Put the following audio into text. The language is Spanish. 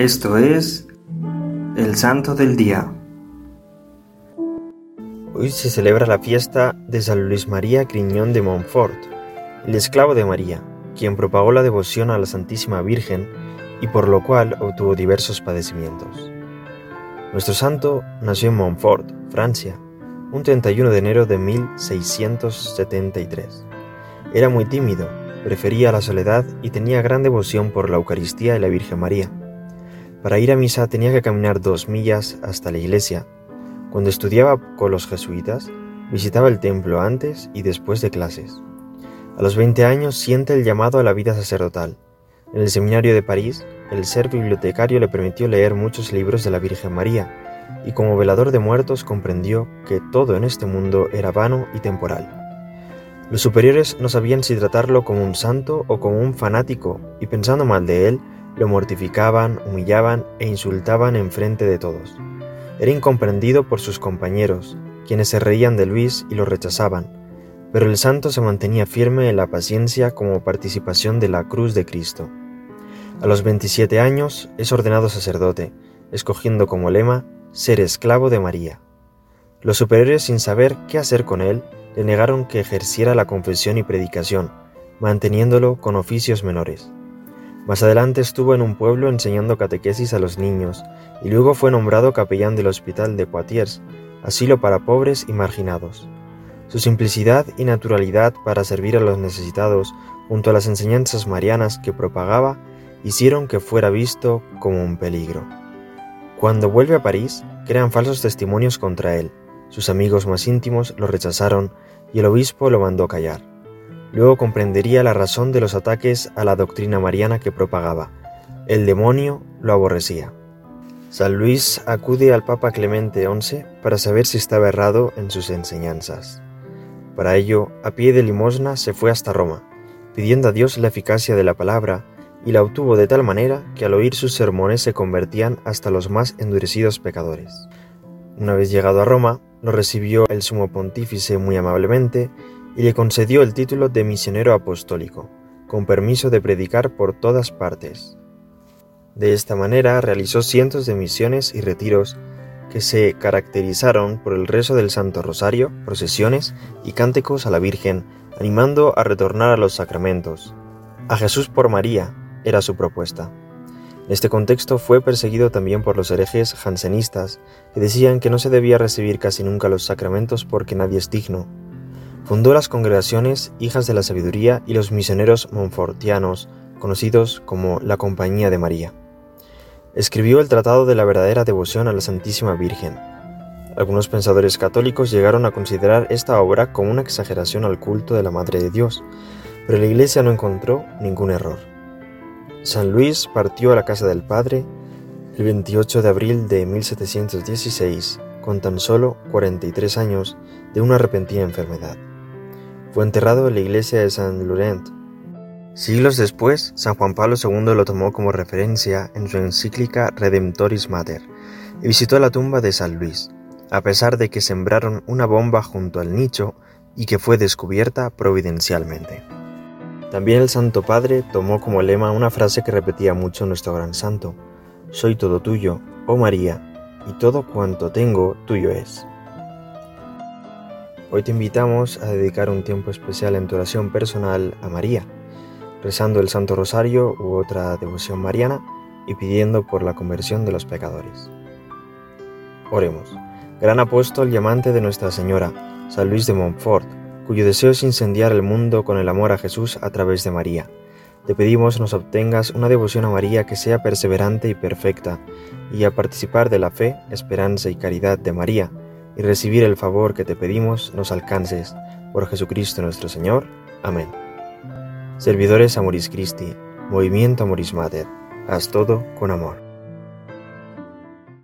Esto es el Santo del Día. Hoy se celebra la fiesta de San Luis María Griñón de Montfort, el esclavo de María, quien propagó la devoción a la Santísima Virgen y por lo cual obtuvo diversos padecimientos. Nuestro santo nació en Montfort, Francia, un 31 de enero de 1673. Era muy tímido, prefería la soledad y tenía gran devoción por la Eucaristía y la Virgen María. Para ir a misa tenía que caminar dos millas hasta la iglesia. Cuando estudiaba con los jesuitas, visitaba el templo antes y después de clases. A los 20 años siente el llamado a la vida sacerdotal. En el seminario de París, el ser bibliotecario le permitió leer muchos libros de la Virgen María, y como velador de muertos comprendió que todo en este mundo era vano y temporal. Los superiores no sabían si tratarlo como un santo o como un fanático, y pensando mal de él, lo mortificaban, humillaban e insultaban en frente de todos. Era incomprendido por sus compañeros, quienes se reían de Luis y lo rechazaban, pero el santo se mantenía firme en la paciencia como participación de la cruz de Cristo. A los 27 años es ordenado sacerdote, escogiendo como lema ser esclavo de María. Los superiores, sin saber qué hacer con él, le negaron que ejerciera la confesión y predicación, manteniéndolo con oficios menores. Más adelante estuvo en un pueblo enseñando catequesis a los niños y luego fue nombrado capellán del hospital de Poitiers, asilo para pobres y marginados. Su simplicidad y naturalidad para servir a los necesitados, junto a las enseñanzas marianas que propagaba, hicieron que fuera visto como un peligro. Cuando vuelve a París, crean falsos testimonios contra él. Sus amigos más íntimos lo rechazaron y el obispo lo mandó callar. Luego comprendería la razón de los ataques a la doctrina mariana que propagaba. El demonio lo aborrecía. San Luis acude al Papa Clemente XI para saber si estaba errado en sus enseñanzas. Para ello, a pie de limosna se fue hasta Roma, pidiendo a Dios la eficacia de la palabra, y la obtuvo de tal manera que al oír sus sermones se convertían hasta los más endurecidos pecadores. Una vez llegado a Roma, lo recibió el sumo pontífice muy amablemente y le concedió el título de misionero apostólico, con permiso de predicar por todas partes. De esta manera realizó cientos de misiones y retiros que se caracterizaron por el rezo del Santo Rosario, procesiones y cánticos a la Virgen, animando a retornar a los sacramentos. A Jesús por María era su propuesta. En este contexto fue perseguido también por los herejes jansenistas, que decían que no se debía recibir casi nunca los sacramentos porque nadie es digno, Fundó las congregaciones Hijas de la Sabiduría y los misioneros monfortianos, conocidos como la Compañía de María. Escribió el Tratado de la verdadera devoción a la Santísima Virgen. Algunos pensadores católicos llegaron a considerar esta obra como una exageración al culto de la Madre de Dios, pero la Iglesia no encontró ningún error. San Luis partió a la casa del Padre el 28 de abril de 1716, con tan solo 43 años de una repentina enfermedad. Fue enterrado en la iglesia de San Laurent. Siglos después, San Juan Pablo II lo tomó como referencia en su encíclica Redemptoris Mater y visitó la tumba de San Luis, a pesar de que sembraron una bomba junto al nicho y que fue descubierta providencialmente. También el Santo Padre tomó como lema una frase que repetía mucho nuestro gran santo, Soy todo tuyo, oh María, y todo cuanto tengo tuyo es. Hoy te invitamos a dedicar un tiempo especial en tu oración personal a María, rezando el Santo Rosario u otra devoción mariana y pidiendo por la conversión de los pecadores. Oremos. Gran apóstol y amante de Nuestra Señora, San Luis de Montfort, cuyo deseo es incendiar el mundo con el amor a Jesús a través de María. Te pedimos nos obtengas una devoción a María que sea perseverante y perfecta, y a participar de la fe, esperanza y caridad de María, y recibir el favor que te pedimos nos alcances por Jesucristo nuestro Señor. Amén. Servidores Amoris Christi, Movimiento Amoris Mater, haz todo con amor.